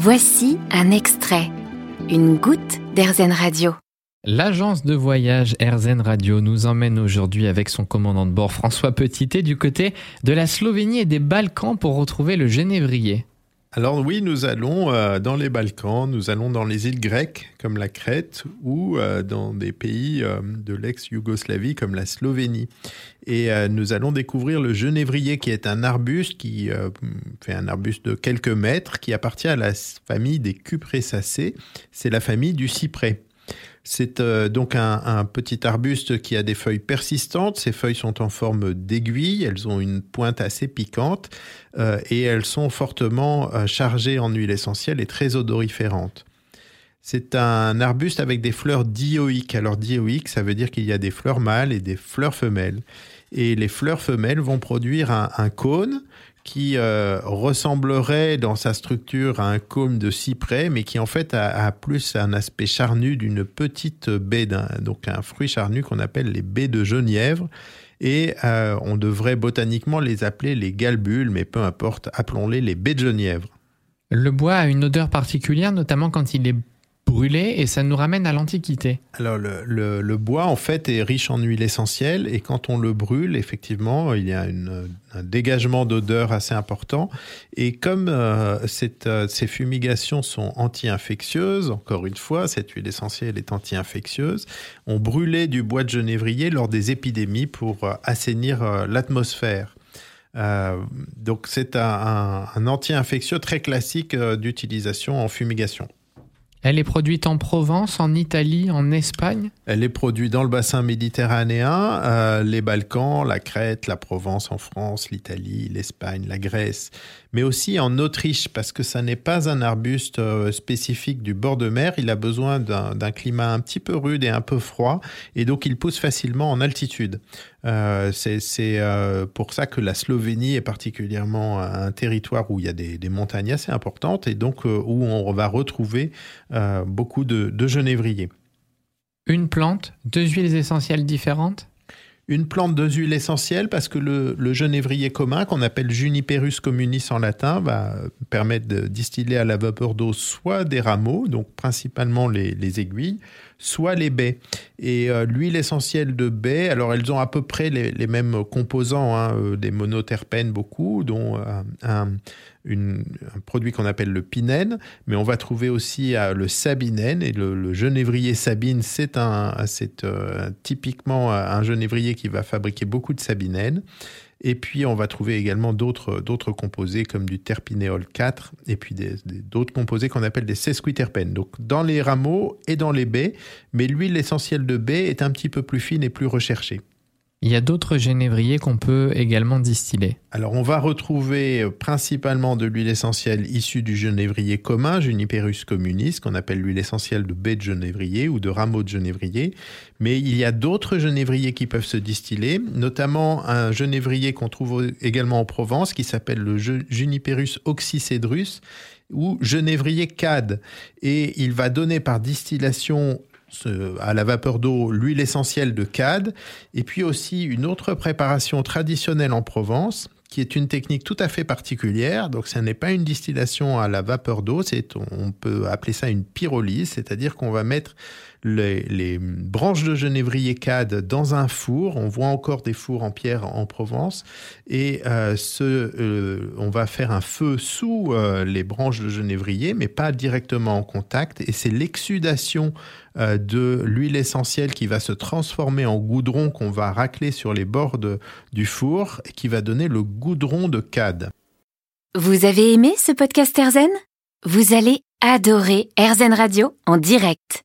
Voici un extrait, une goutte d'Airzen Radio. L'agence de voyage Airzen Radio nous emmène aujourd'hui avec son commandant de bord François Petitet du côté de la Slovénie et des Balkans pour retrouver le Génévrier. Alors oui, nous allons euh, dans les Balkans, nous allons dans les îles grecques comme la Crète ou euh, dans des pays euh, de l'ex-Yougoslavie comme la Slovénie. Et nous allons découvrir le genévrier qui est un arbuste qui fait un arbuste de quelques mètres qui appartient à la famille des cupressacées. C'est la famille du cyprès. C'est euh, donc un, petit arbuste qui a des feuilles persistantes. Ces feuilles sont en forme d'aiguille, elles ont une pointe assez piquante euh, et elles sont fortement euh, chargées en huile essentielle et très odoriférantes. C'est un arbuste avec des fleurs dioïques. Alors dioïques, ça veut dire qu'il y a des fleurs mâles et des fleurs femelles. Et les fleurs femelles vont produire un cône qui euh, ressemblerait dans sa structure à un cône de cyprès, mais qui en fait a, plus un aspect charnu d'une petite baie, donc un fruit charnu qu'on appelle les baies de genièvre. Et euh, on devrait botaniquement les appeler les galbules, mais peu importe, appelons-les les baies de genièvre. Le bois a une odeur particulière, notamment quand il est brûler et ça nous ramène à l'Antiquité. Alors le, bois en fait est riche en huile essentielle et quand on le brûle, effectivement, il y a un dégagement d'odeur assez important. Et comme euh, euh, ces fumigations sont anti-infectieuses, encore une fois, cette huile essentielle est anti-infectieuse, on brûlait du bois de genévrier lors des épidémies pour euh, assainir l'atmosphère. donc c'est un anti-infectieux très classique d'utilisation en fumigation. Elle est produite en Provence, en Italie, en Espagne Elle est produite dans le bassin méditerranéen, euh, les Balkans, la Crète, la Provence en France, l'Italie, l'Espagne, la Grèce, mais aussi en Autriche, parce que ça n'est pas un arbuste euh, spécifique du bord de mer, il a besoin d'un climat un petit peu rude et un peu froid, et donc il pousse facilement en altitude. Euh, c'est pour ça que la Slovénie est particulièrement un territoire où il y a des, montagnes assez importantes, et donc où on va retrouver beaucoup de, de genévriers. Une plante, deux huiles essentielles différentes? Une plante de huile essentielle parce que le, le genévrier commun, qu'on appelle Juniperus communis en latin, va permettre de distiller à la vapeur d'eau soit des rameaux, donc principalement les, aiguilles, soit les baies. Et euh, l'huile essentielle de baie, alors elles ont à peu près les, mêmes composants, hein, euh, des monoterpènes beaucoup, dont euh, un, produit qu'on appelle le pinène, mais on va trouver aussi le sabinène, et le, genévrier sabine, c'est un, c'est typiquement un genévrier qui va fabriquer beaucoup de sabinène. Et puis, on va trouver également d'autres, composés comme du terpinéol 4 et puis d'autres composés qu'on appelle des sesquiterpènes. Donc, dans les rameaux et dans les baies, mais l'huile essentielle de baie est un petit peu plus fine et plus recherchée. Il y a d'autres génévriers qu'on peut également distiller. Alors on va retrouver euh, principalement de l'huile essentielle issue du genévrier commun, Juniperus communis, qu'on appelle l'huile essentielle de baie de genévrier ou de rameau de genévrier. Mais il y a d'autres genévriers qui peuvent se distiller, notamment un genévrier qu'on trouve également en Provence qui s'appelle le Juniperus oxycedrus ou genévrier cade. Et il va donner par distillation à la vapeur d'eau l'huile essentielle de cad, et puis aussi une autre préparation traditionnelle en Provence, qui est une technique tout à fait particulière. Donc, ce n'est pas une distillation à la vapeur d'eau, c'est, on peut appeler ça une pyrolyse, c'est-à-dire qu'on va mettre les, branches de genévrier cad dans un four. On voit encore des fours en pierre en Provence. Et euh, euh, on va faire un feu sous euh, les branches de genévrier, mais pas directement en contact. Et c'est l'exsudation de l'huile essentielle qui va se transformer en goudron qu'on va racler sur les bords du four et qui va donner le goudron de cad. Vous avez aimé ce podcast Erzen Vous allez adorer Erzen Radio en direct.